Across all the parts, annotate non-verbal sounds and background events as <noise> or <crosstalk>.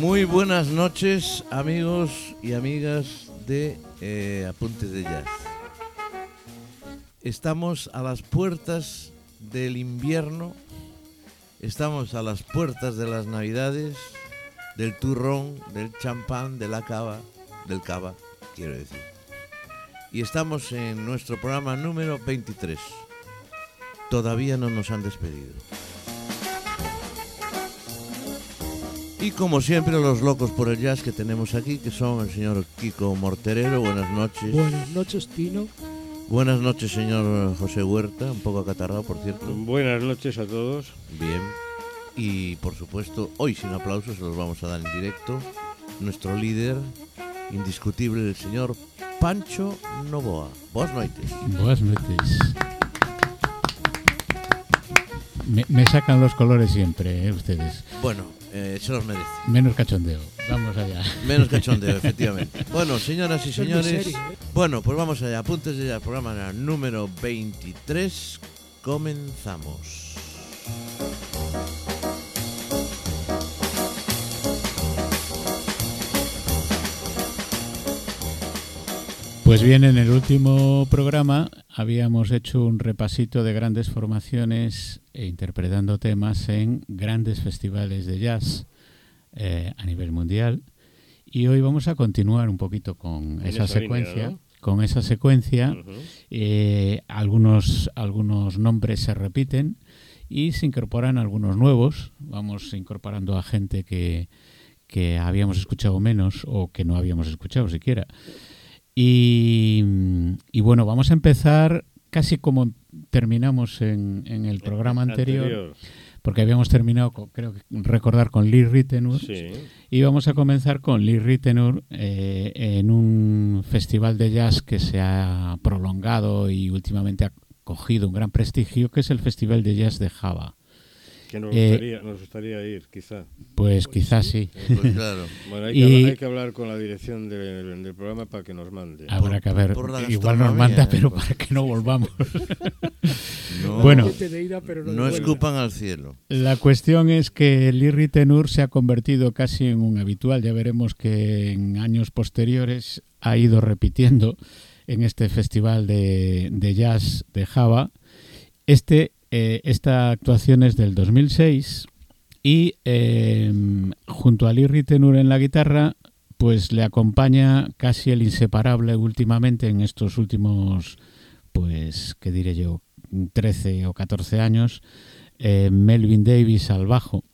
Muy buenas noches, amigos y amigas de eh, Apuntes de Jazz. Estamos a las puertas del invierno, estamos a las puertas de las navidades, del turrón, del champán, de la cava, del cava, quiero decir. Y estamos en nuestro programa número 23. Todavía no nos han despedido. Y como siempre, los locos por el jazz que tenemos aquí, que son el señor Kiko Morterero. Buenas noches. Buenas noches, Tino. Buenas noches, señor José Huerta, un poco acatarrado, por cierto. Buenas noches a todos. Bien. Y por supuesto, hoy sin aplausos, se los vamos a dar en directo. Nuestro líder indiscutible, el señor Pancho Novoa. Buenas noches. Buenas noches. Me, me sacan los colores siempre, ¿eh, ustedes. Bueno, eh, se los merece. Menos cachondeo. Vamos allá. Menos cachondeo, efectivamente. <laughs> Bueno, señoras y señores. ¿eh? Bueno, pues vamos allá. Apuntes ya al programa número 23. Comenzamos. Pues bien, en el último programa habíamos hecho un repasito de grandes formaciones e interpretando temas en grandes festivales de jazz eh, a nivel mundial. Y hoy vamos a continuar un poquito con esa línea, secuencia. ¿no? Con esa secuencia, eh, algunos, algunos nombres se repiten y se incorporan algunos nuevos. Vamos incorporando a gente que, que habíamos escuchado menos o que no habíamos escuchado siquiera. Y, y bueno, vamos a empezar casi como terminamos en, en el programa anterior, porque habíamos terminado, con- creo que recordar, con Lee Ritenour. Sí. Y vamos a comenzar con Lee Ritenour eh, en un festival de jazz que se ha prolongado y últimamente ha cogido un gran prestigio, que es el Festival de Jazz de Java. Que nos Eh, gustaría, nos gustaría ir, quizá. Pues quizás sí. Pues claro. Bueno, hay que, <laughs> Y- hablar, hay que hablar con la dirección del, del programa para que nos mande. Habrá que ver. por la Igual nos manda, pero pues. para que no volvamos. <laughs> No, <laughs> Bueno. No, escupan al cielo. La cuestión es que Lee Ritenour se ha convertido casi en un habitual. Ya veremos que en años posteriores ha ido repitiendo en este festival de, de jazz de Java. Este, eh, esta actuación es del 2006 y eh, junto a Lee Ritenour en la guitarra, pues le acompaña casi el inseparable últimamente en estos últimos, pues, ¿qué diré yo? 13 o 14 años, eh, Melvin Davis al bajo.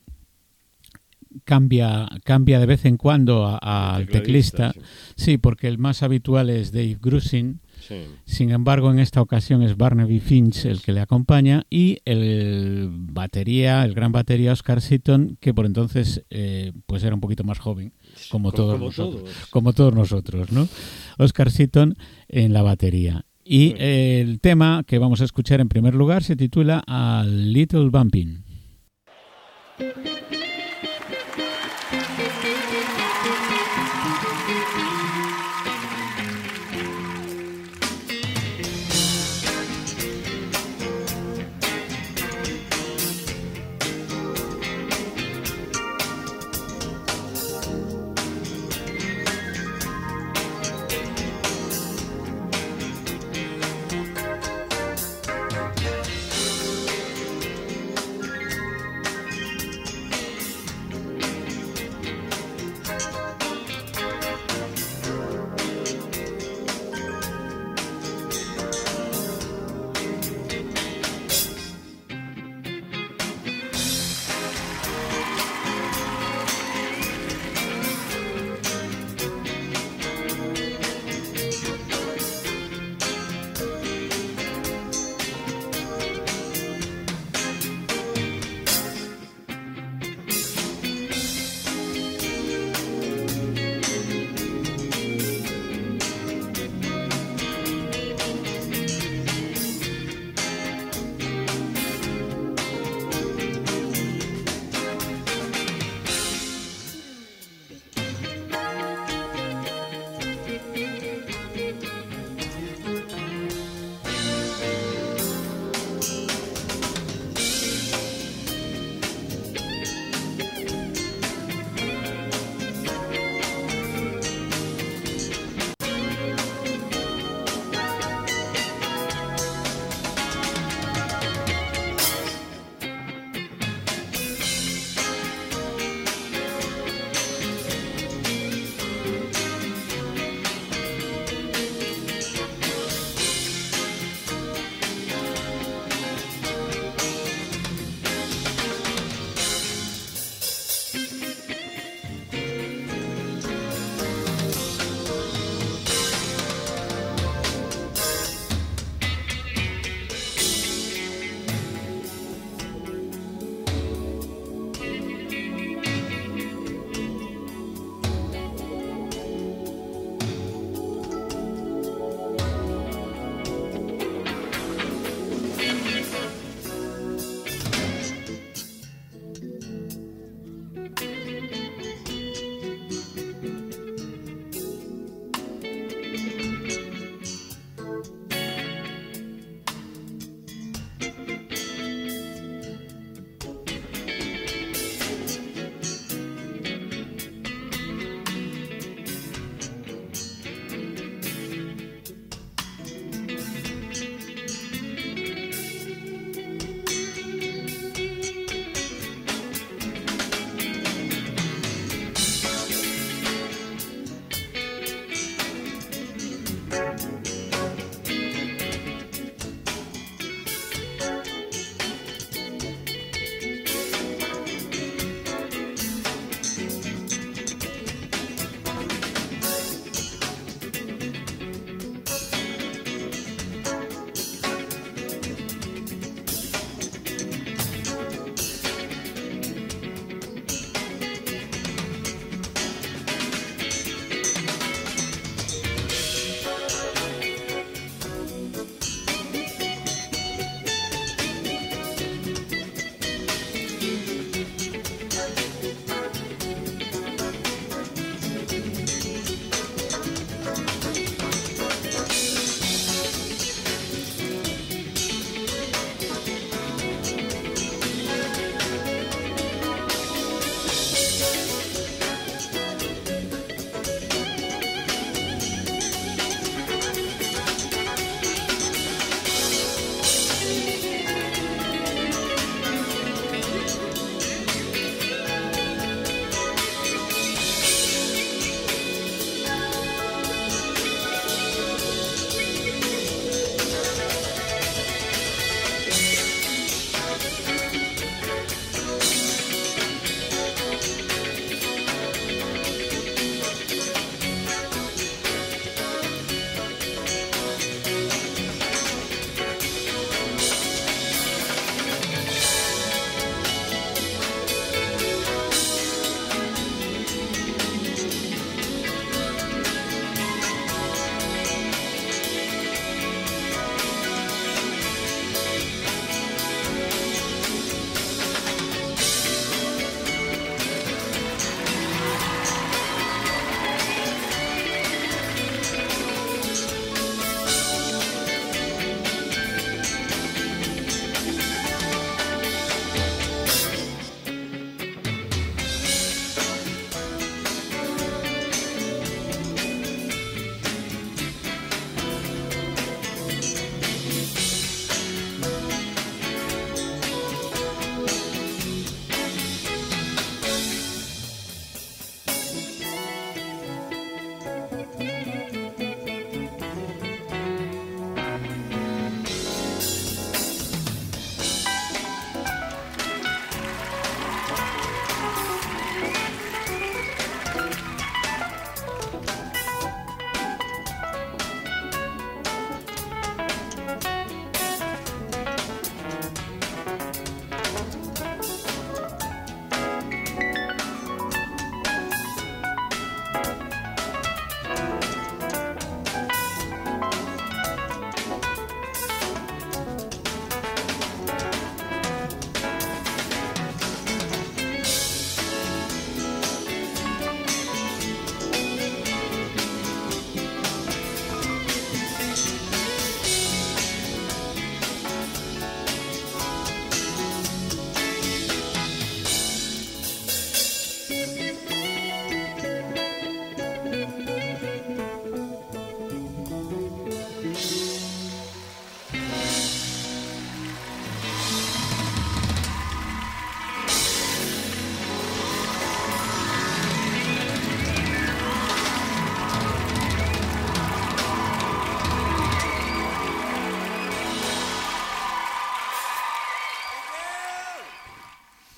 Cambia, cambia de vez en cuando al teclista. Sí, porque el más habitual es Dave Grusin. Sí. Sin embargo, en esta ocasión es Barnaby Finch el que le acompaña y el batería, el gran batería Oscar Seaton, que por entonces pues pues era un poquito más joven, como Co- todos como nosotros todos. como todos nosotros, ¿no? Oscar Seaton en la batería. Y Bueno. el tema que vamos a escuchar en primer lugar se titula A Little Bumping.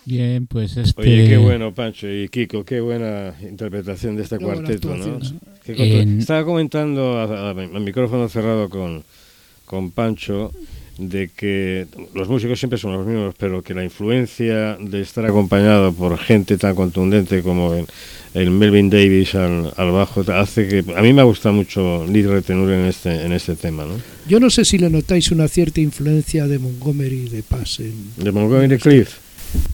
Bien, pues este... Oye, qué bueno, Pancho y Kiko, qué buena interpretación de este Qué cuarteto, ¿no? En- Estaba comentando a, a- a micrófono cerrado con, con Pancho de que los músicos siempre son los mismos, pero que la influencia de estar acompañado por gente tan contundente como el, el Melvin Davis al, al bajo hace que a mí me gusta mucho Lee Retenur en este en este tema, ¿no? Yo no sé si le notáis una cierta influencia de Montgomery de Pass en... De Montgomery Cliff.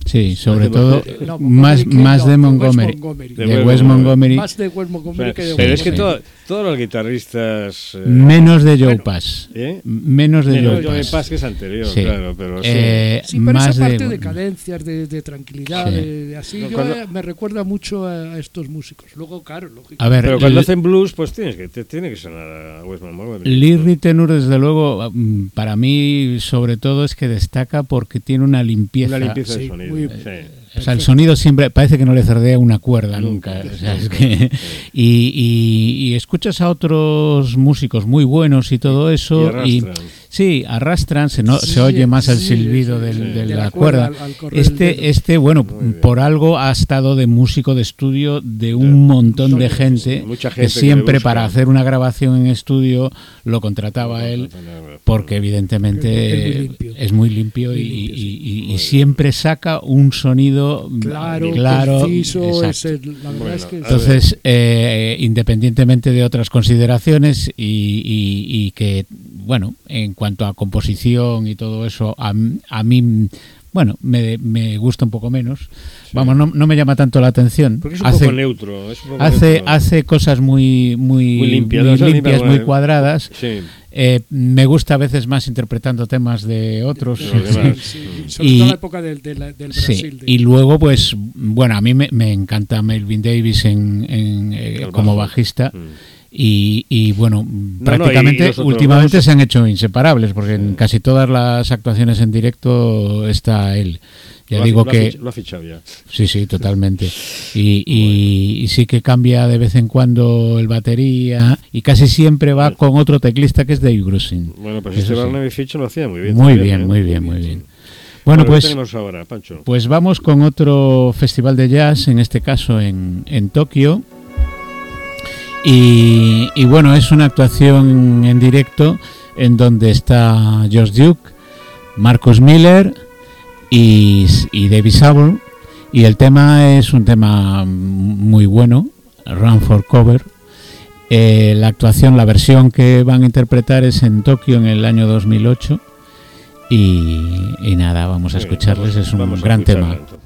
Sí, sobre todo no, más, más de Montgomery. De De Wes Wes Montgomery. Más de Wes Montgomery que de Pero es que todo- todos los guitarristas... eh, Menos de Joe Bueno, Pass. ¿eh? Menos de Menos Joe Joe Pass. Pass, que es anterior, Sí. claro, pero sí. Eh, Sí, pero más esa parte de, de, cadencias, de, de tranquilidad, Sí. de, de así, No, yo, cuando- eh, me recuerda mucho a, a estos músicos. Luego, claro, lógico. A ver, Pero cuando hacen blues, pues tienes que, te, tiene que sonar a Wes Montgomery. Lee Ritenour, desde luego, mm, para mí, sobre todo, es que destaca porque tiene una limpieza. Una limpieza sonido. muy- sí. O sea, el sonido siempre parece que no le cerdea una cuerda nunca. Nunca. O sea, es que- y, y- y escuchas a otros músicos muy buenos y todo eso. Y. sí, arrastran, se, no, se oye más el silbido sí, del- de, De la, la cuerda. al- al. Este, este, bueno, por algo ha estado de músico de estudio de un montón de gente, mucha gente que siempre para hacer una grabación en estudio lo contrataba él porque evidentemente Es muy limpio. es muy limpio y, Muy limpio, sí. y- y- y siempre saca un sonido Claro, claro, conciso, exacto. es el- la verdad Bueno, es que... a ver. Entonces, eh, independientemente de otras consideraciones y, y- y que, bueno, en cuanto a composición y todo eso, a, a mí, bueno, me, me gusta un poco menos. Vamos, no, no me llama tanto la atención. Porque es un Hace, poco neutro. Es un poco hace, neutro. hace cosas muy, muy, Muy limpias, muy limpias, muy mola. cuadradas. Sí. Eh, me gusta a veces más interpretando temas de otros. Sí, sí, sobre Y- todo la época del, del Sí, Brasil. de- y luego, pues, bueno, a mí me, me encanta Melvin Davis en, en, eh, como bajista. Mm. Y, y, bueno, no, prácticamente y últimamente se han hecho inseparables, porque en Sí. casi todas las actuaciones en directo está él. Ya Lo digo ha que Lo ha fichado ya. sí, sí, totalmente. Y, y- y sí que cambia de vez en cuando el batería y casi siempre va Bueno. con otro teclista que es Dave Grusin. Bueno, pues este sí. Barnaby Fitch lo hacía muy bien. Muy bien, ¿eh? muy bien, muy bien. Bueno, Bueno, ¿qué pues tenemos ahora, Pancho? Pues vamos con otro festival de jazz, en este caso en, en Tokio. Y, y bueno, es una actuación en directo en donde está Josh Duke, Marcus Miller y, y David Sable. Y el tema es un tema muy bueno, Run for Cover. Eh, la actuación, la versión que van a interpretar es en Tokio en el año 2008. Y, y nada, vamos a escucharles, es un gran tema. entonces.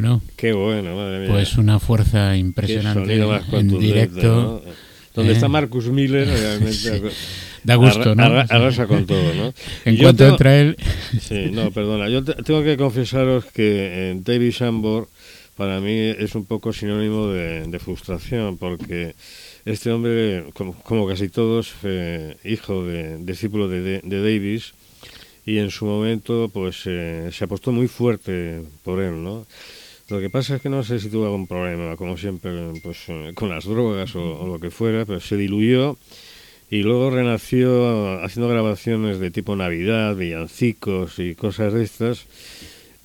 Bueno, Qué bueno, madre mía. pues una fuerza impresionante en directo. ¿no? Donde Eh. está Marcus Miller, realmente. <laughs> Sí. Da gusto, ¿no? arra- arrasa con todo, ¿no? <laughs> En yo cuanto tengo- entra él, <laughs> Sí, no, perdona. Yo te- tengo que confesaros que eh, David Shambor para mí es un poco sinónimo de, de frustración, porque este hombre, como, como casi todos, fue hijo de discípulo de, de, de Davis y en su momento pues eh, se apostó muy fuerte por él, ¿no? Lo que pasa es que no sé si tuvo algún problema, como siempre, pues eh, con las drogas o, o lo que fuera, pero se diluyó y luego renació haciendo grabaciones de tipo Navidad, villancicos y cosas de estas.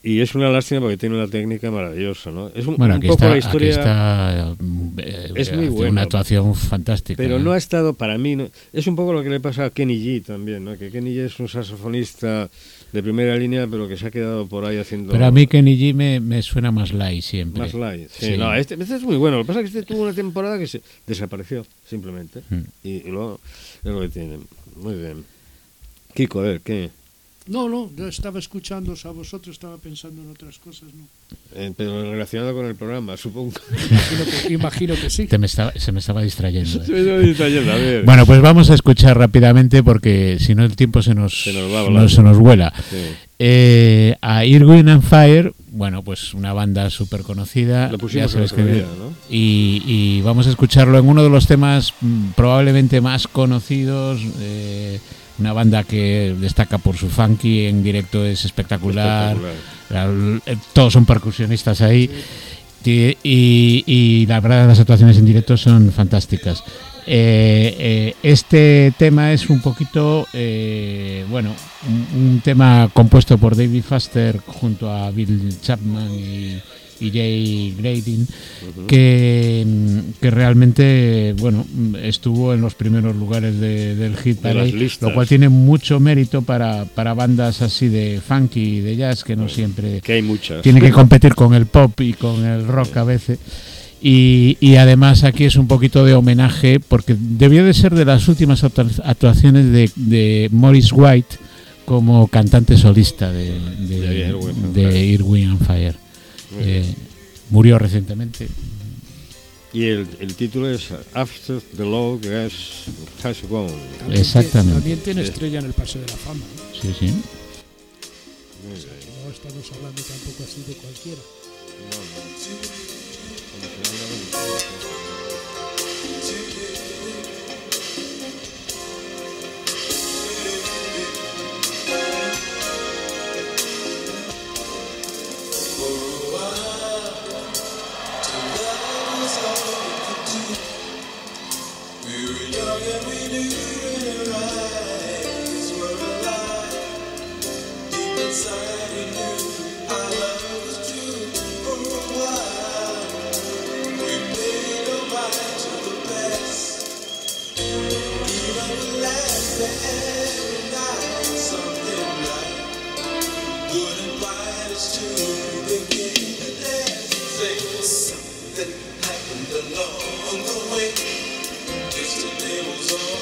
Y es una lástima porque tiene una técnica maravillosa, ¿no? Es un, bueno, un aquí poco está, la historia, está eh, Es muy bueno. una actuación fantástica. pero ¿eh? no ha estado para mí. ¿no? Es un poco lo que le pasa a Kenny G también, ¿no? Que Kenny G es un saxofonista de primera línea, pero que se ha quedado por ahí haciendo. Pero a mí Kenny G me, me suena más light siempre. Más light. Sí, Sí. No, este, este es muy bueno. Lo que pasa es que este tuvo una temporada que se desapareció, simplemente. Mm. Y, y luego es lo que tiene. Muy bien. Kiko, a ver, ¿qué? No, no, yo estaba escuchando a vosotros, estaba pensando en otras cosas, ¿no? Eh, pero relacionado con el programa, supongo. Imagino que, imagino que sí. Te me estaba- se me estaba distrayendo. ¿eh? Se me está yendo, a ver. Bueno, pues vamos a escuchar rápidamente porque si no el tiempo se nos, Se nos va no- se nos vuela. Sí. Eh, a Irwin and Fire, bueno, pues una banda súper conocida. Lo pusimos ya sabes que día, ¿no? y, y vamos a escucharlo en uno de los temas mm, probablemente más conocidos. eh, una banda que destaca por su funky en directo es espectacular. Espectacular. La- eh, Todos son percusionistas ahí. Y, y- y la verdad las actuaciones en directo son fantásticas. Eh, eh, este tema es un poquito, eh, bueno, un, un tema compuesto por David Foster junto a Bill Chapman y, y Jay Grading, que, mm, que realmente, bueno, mm, estuvo en los primeros lugares de- del hit parade, lo cual tiene mucho mérito para, para bandas así de funky y de jazz que no siempre Que hay muchas. tiene que competir con el pop y con el rock a veces. Y, y además aquí es un poquito de homenaje porque debió de ser de las últimas actua- actuaciones de, de Morris White como cantante solista de, de, De Irwin and Fire. Eh, murió recientemente. Y el, el título es After the Law Has, has Gone. También Exactamente. tiene- También tiene estrella en el Paseo de la Fama. ¿no? Sí, sí. No estamos hablando tampoco así de cualquiera. inside. Lord.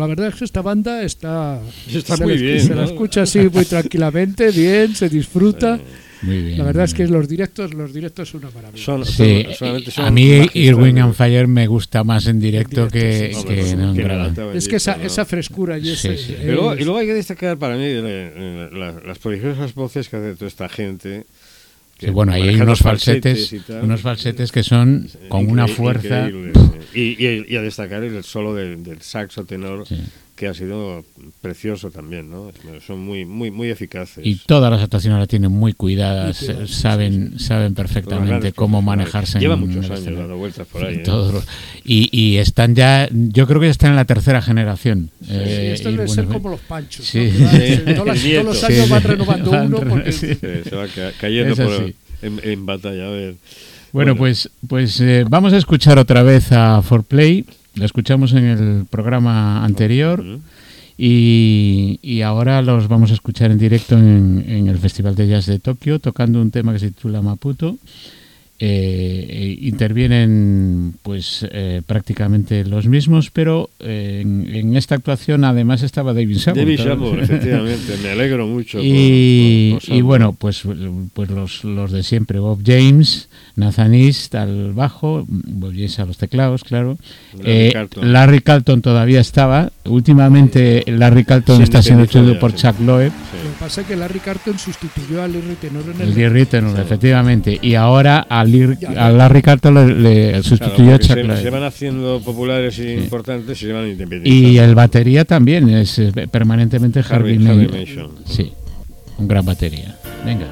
La verdad es que esta banda está. Muy la, bien, Se la escucha así muy tranquilamente, bien, se disfruta. Muy bien. La verdad es que los directos, los directos son una maravilla. Son, Sí, son- solamente son a mí. Irwin and Fire me gusta más en directo En directo, que, sí, que no que es que esa, esa frescura y Sí, ese. luego, y luego hay que destacar para mí eh, la- la- las prodigiosas voces que hace toda esta gente. que Sí, bueno, ahí hay unos falsetes unos falsetes que son con una fuerza. increíble. Y, y- y a destacar el solo del, del saxo tenor, Sí. que ha sido precioso también, ¿no? Son muy, muy, muy eficaces. Y todas las actuaciones las tienen muy cuidadas, eh, saben, saben Son perfectamente grandes cómo manejarse. Llevan en muchos años dando vueltas por ahí. ¿eh? Todos y, y están ya, yo creo que ya están en la tercera generación. Sí, eh, esto y debe bueno, ser como los panchos. Sí. ¿no? Sí. todos, los- todos los años Sí, van sí. renovando Van uno porque sí. Sí, se va ca- cayendo por- en, en batalla. A ver. Bueno, Bueno. pues, pues eh, vamos a escuchar otra vez a Forplay. La escuchamos en el programa anterior y, y ahora los vamos a escuchar en directo en, en el Festival de Jazz de Tokio tocando un tema que se titula Maputo. Eh, intervienen pues eh, prácticamente los mismos, pero eh, en, en esta actuación además estaba David Sambor. David. Sambor, <laughs> efectivamente. Me alegro mucho. Y, por- por y bueno, pues, pues los, los de siempre, Bob James, Nathan East al bajo, Bob James a los teclados, claro. Larry Eh, Carlton. Larry Carlton todavía estaba. Últimamente Larry Carlton Se está siendo ya, por sí. Chuck Loeb, lo que pasa es que Larry Carton sustituyó a Larry Tenor en el Ritenour, Sí. efectivamente. Y ahora a, Ya. a Larry Carlton le, le Claro, sustituyó a porque Chuck se, se van haciendo populares e importantes y se van Y independizando. el batería también es eh, permanentemente Harvey, Harvey, Harvey May- Mason. Sí, un gran batería. Venga.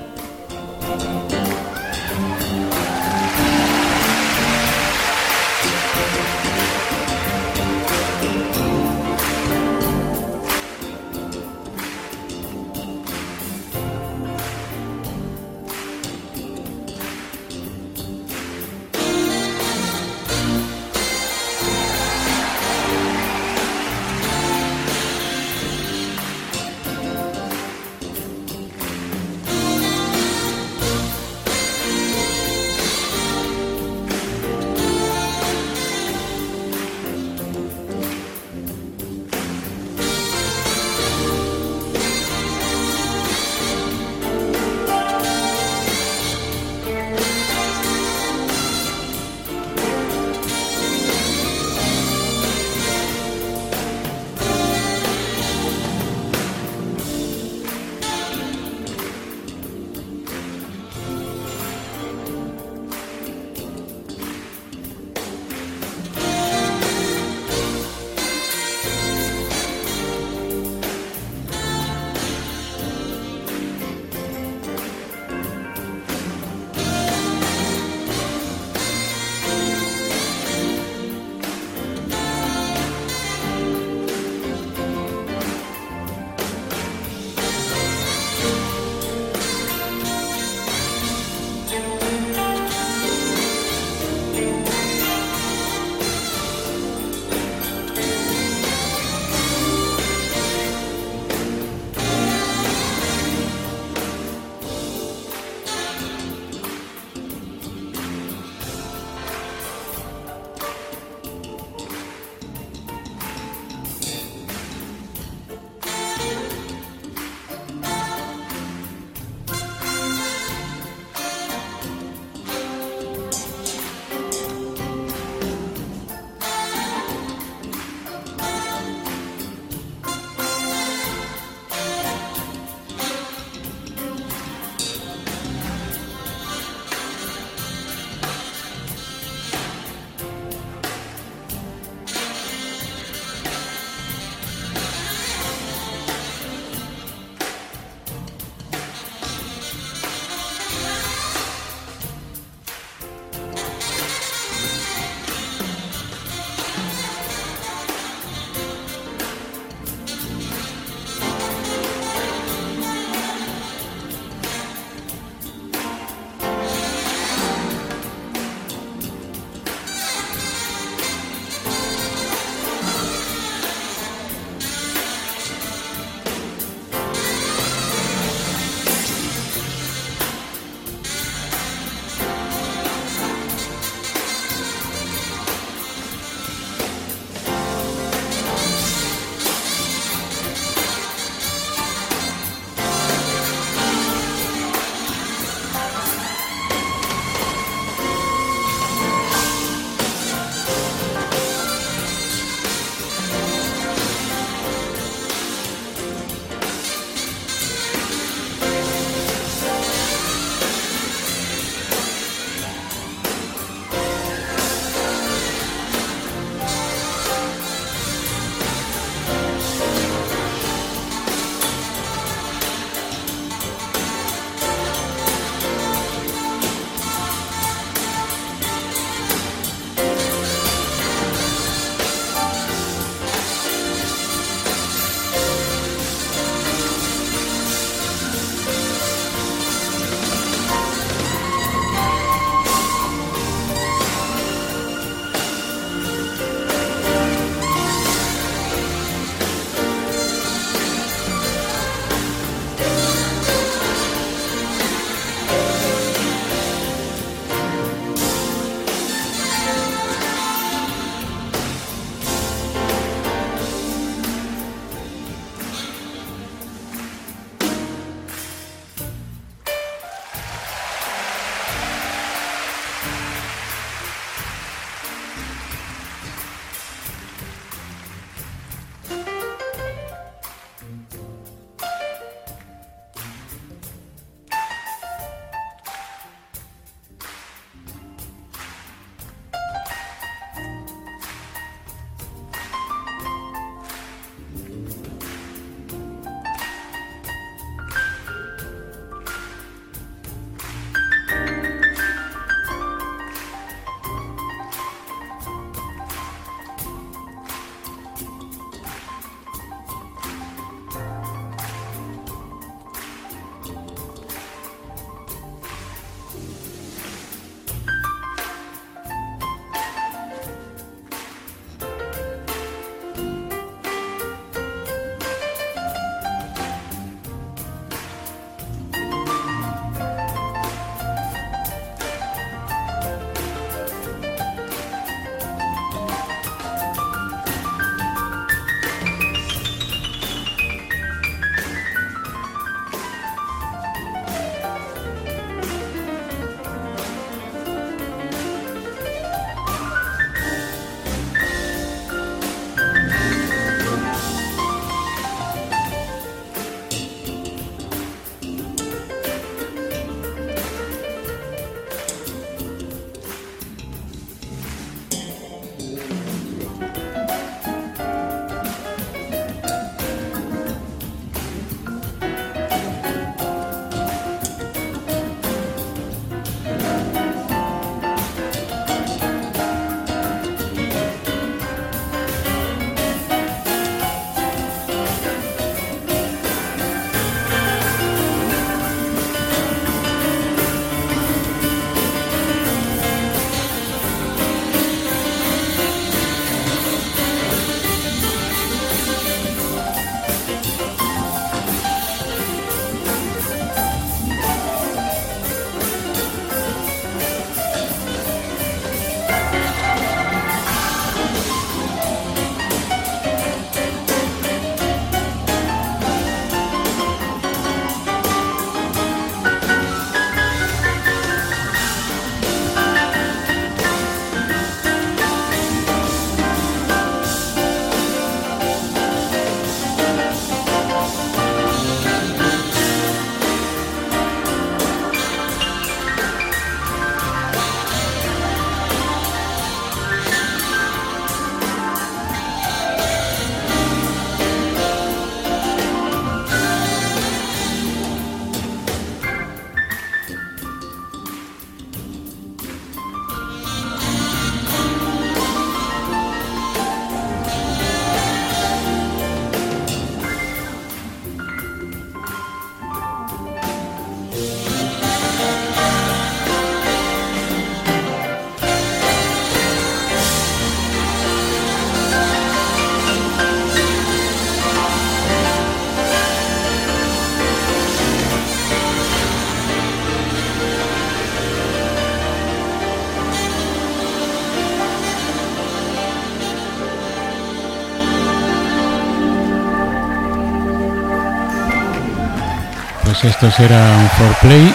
Pues estos eran For Play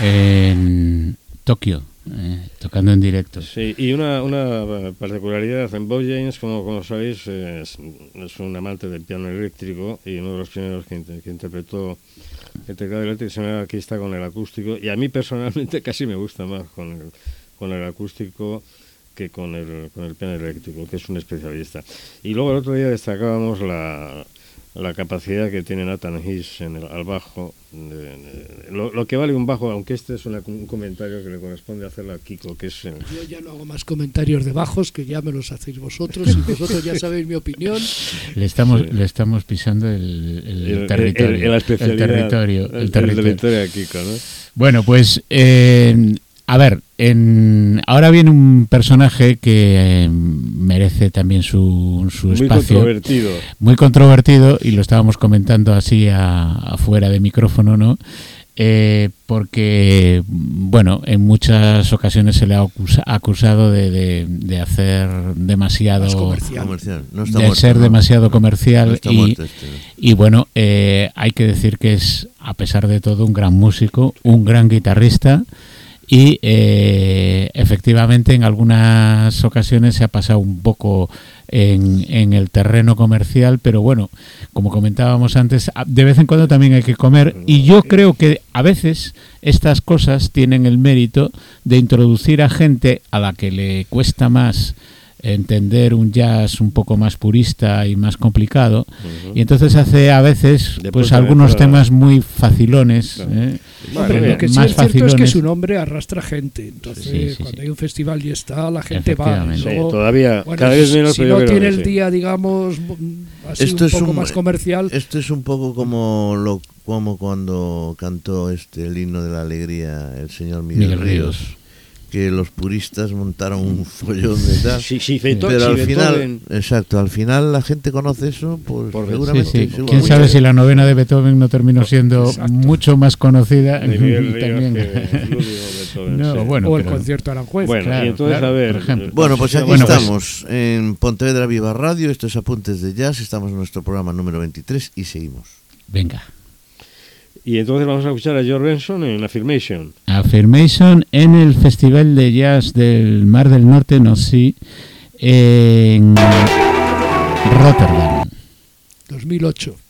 en Tokio, eh, tocando en directo. Sí, y una, una particularidad, en Bob James, como, como sabéis, es, un amante del piano eléctrico y uno de los primeros que, que interpretó el teclado eléctrico se me aquí está con el acústico y a mí personalmente <laughs> casi me gusta más con el, con el acústico que con el, con el piano eléctrico, que es un especialista. Y luego el otro día destacábamos la, la capacidad que tiene Nathan Hiss en el, al bajo, lo, que vale un bajo, aunque este es un comentario que le corresponde hacerlo a Kiko, que es... Yo ya no hago más comentarios de bajos, que ya me los hacéis vosotros, y vosotros ya sabéis mi opinión. <laughs> Le estamos, le estamos pisando el, el, territorio. El, territorio. El, territorio a Kiko, ¿no? Bueno, pues... Eh, a ver, en, ahora viene un personaje que eh, merece también su, su muy espacio. Muy controvertido. Muy controvertido, y lo estábamos comentando así afuera de micrófono, ¿no? Eh, porque, bueno, en muchas ocasiones se le ha acusado de, de, hacer demasiado. Comercial. No de muerto, ser demasiado comercial. y, este, y, bueno, eh, hay que decir que es, a pesar de todo, un gran músico, un gran guitarrista y eh, efectivamente en algunas ocasiones se ha pasado un poco en, en, el terreno comercial, pero bueno, como comentábamos antes, de vez en cuando también hay que comer. Y yo creo que a veces estas cosas tienen el mérito de introducir a gente a la que le cuesta más entender un jazz un poco más purista y más complicado. Y entonces hace a veces pues algunos temas muy facilones ¿eh? lo que sí es cierto es que su nombre arrastra gente. Entonces cuando hay un festival y está la gente va todavía cada vez menos si no tiene el día digamos así esto un poco es un, más comercial. esto es un poco como lo como cuando cantó este el himno de la alegría el señor Miguel, Miguel Ríos que los puristas montaron un follón de tal. <laughs> Sí, sí, pero al final, exacto, al final la gente conoce eso, pues Por seguramente. Sí, sí. ¿Quién sabe si la novena de Beethoven no terminó siendo mucho más conocida? <laughs> también. <laughs> no, bueno, o el concierto Aranjuez. Bueno, claro, y entonces, claro, a ver. ejemplo. Bueno, pues aquí bueno, pues estamos, en Pontevedra Viva Radio, esto es Apuntes de Jazz, estamos en nuestro programa número 23 y seguimos. Venga. Y entonces vamos a escuchar a George Benson en Affirmation. Affirmation en el Festival de Jazz del Mar del Norte, no sí, en Rotterdam. 2008.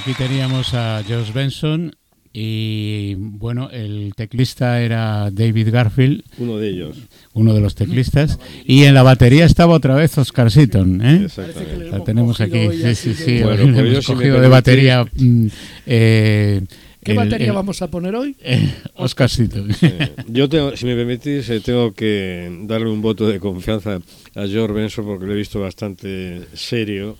Aquí teníamos a Josh Benson y bueno, el teclista era David Garfield. Uno de ellos. Uno de los teclistas. Y en la batería estaba otra vez Oscar Seaton. ¿eh? La tenemos aquí. Sí, sí, sí. Bueno, pues hemos cogido de batería. Mm, eh, ¿Qué batería vamos a poner hoy? <laughs> Eh, Oscar Seaton. yo, tengo, si me permitís, eh, tengo que darle un voto de confianza a George Benson porque lo he visto bastante serio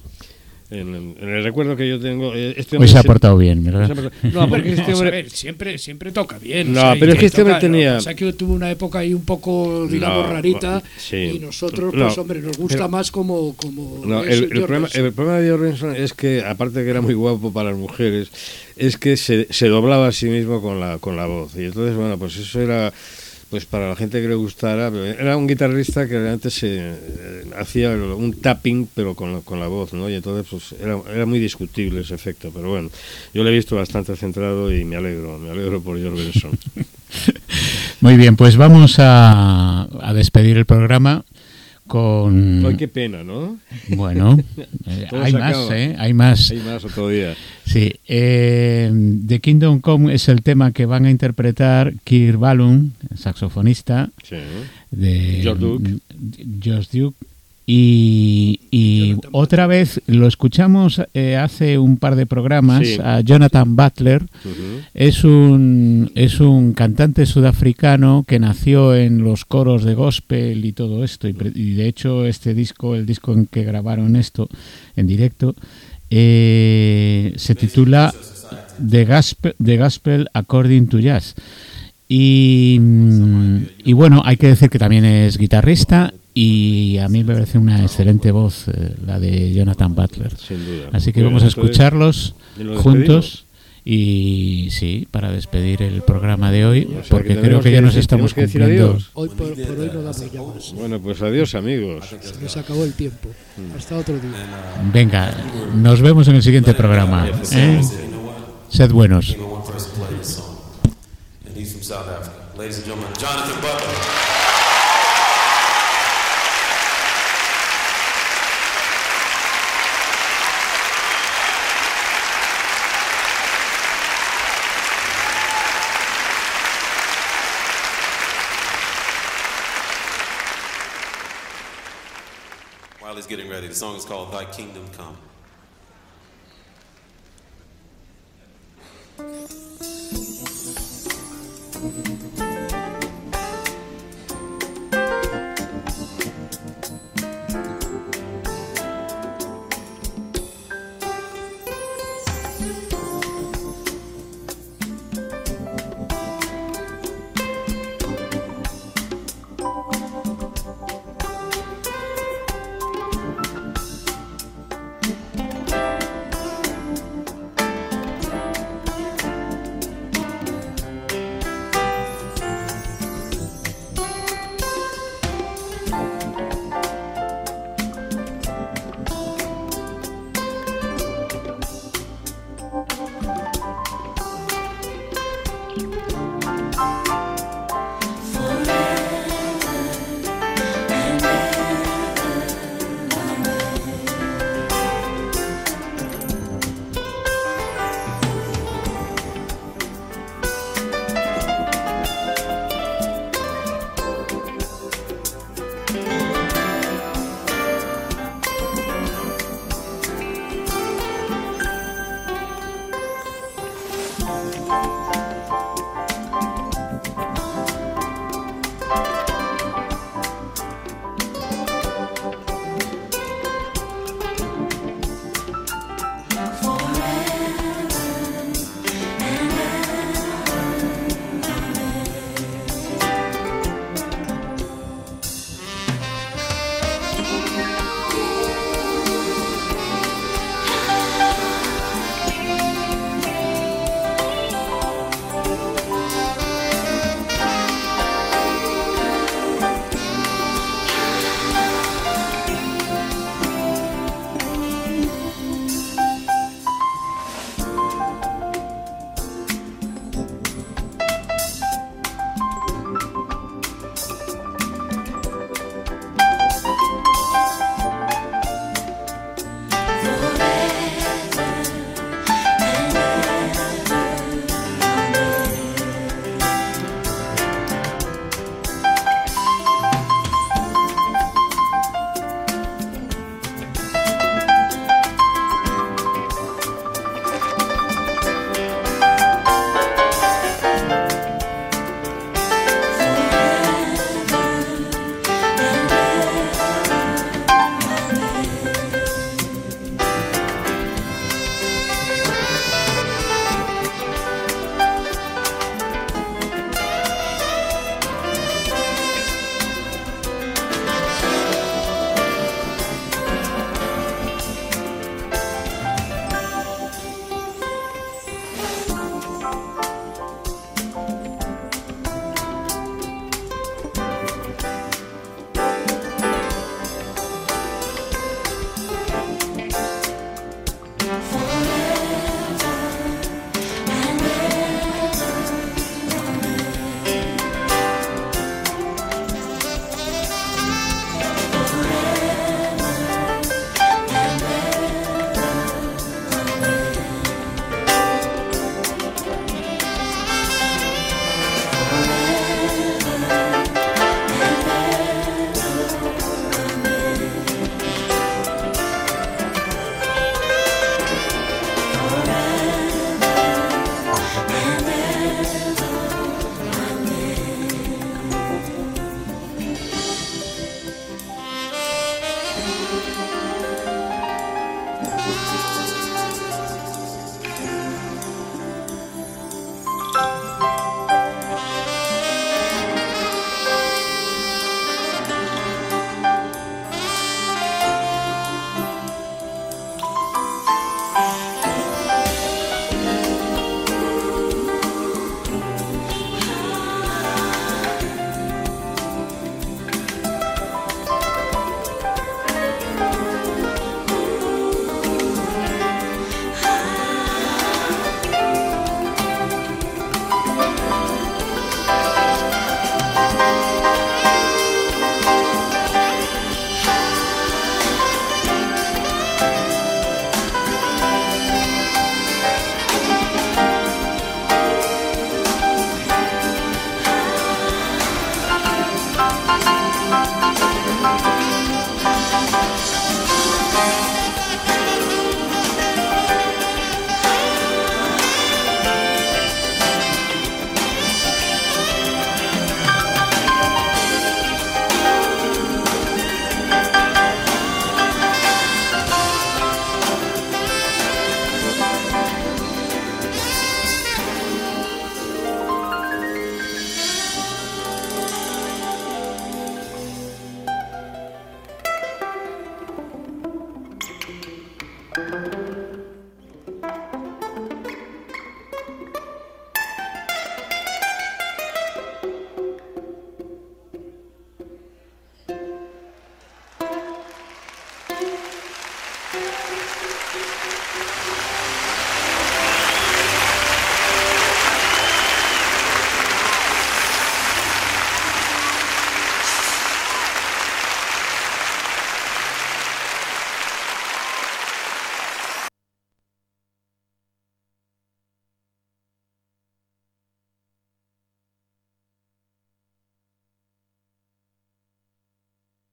en, el recuerdo que yo tengo. Eh, este Hoy se ha portado bien, ¿verdad? No, porque <laughs> este hombre... siempre, siempre toca bien. No, pero es que este hombre tenía. O sea, que tuvo una época ahí un poco, digamos, rarita. Y nosotros, pues, hombre, nos gusta más como. como no, el, problema, el, problema, de George es que, aparte de que era muy guapo para las mujeres, es que se, se doblaba a sí mismo con la, con la voz. Y entonces, bueno, pues eso era pues para la gente que le gustara, era un guitarrista que realmente se eh, hacía un tapping pero con la, con la voz, ¿no? Y entonces pues era, era, muy discutible ese efecto, pero bueno, yo lo he visto bastante centrado y me alegro, me alegro por George Benson. <laughs> muy bien, pues vamos a, a despedir el programa con... Ay, qué pena, ¿no? Bueno, <laughs> eh, hay más, ¿eh? Hay más. Hay más día. Sí. Eh, The Kingdom Come es el tema que van a interpretar Kirk Ballum, saxofonista, sí. de George Duke y, otra vez lo escuchamos eh, hace un par de programas a Jonathan Butler. es, un, es un cantante sudafricano que nació en los coros de gospel y todo esto. Y, de hecho este disco, el disco en que grabaron esto en directo, eh, se titula The Gospel, The Gospel According to Jazz. Y, y, bueno, hay que decir que también es guitarrista y a mí me parece una excelente voz eh, la de Jonathan Butler. Así que vamos a escucharlos juntos y sí, para despedir el programa de hoy, porque creo que ya nos estamos cumpliendo. Hoy por, hoy no damos ya más. Bueno, pues adiós amigos. Se nos acabó el tiempo. Hasta otro día. Venga, nos vemos en el siguiente programa. ¿eh? Sed buenos. He's from South Africa. Ladies and gentlemen, Jonathan Butler. while he's getting ready. The song is called Thy Kingdom Come.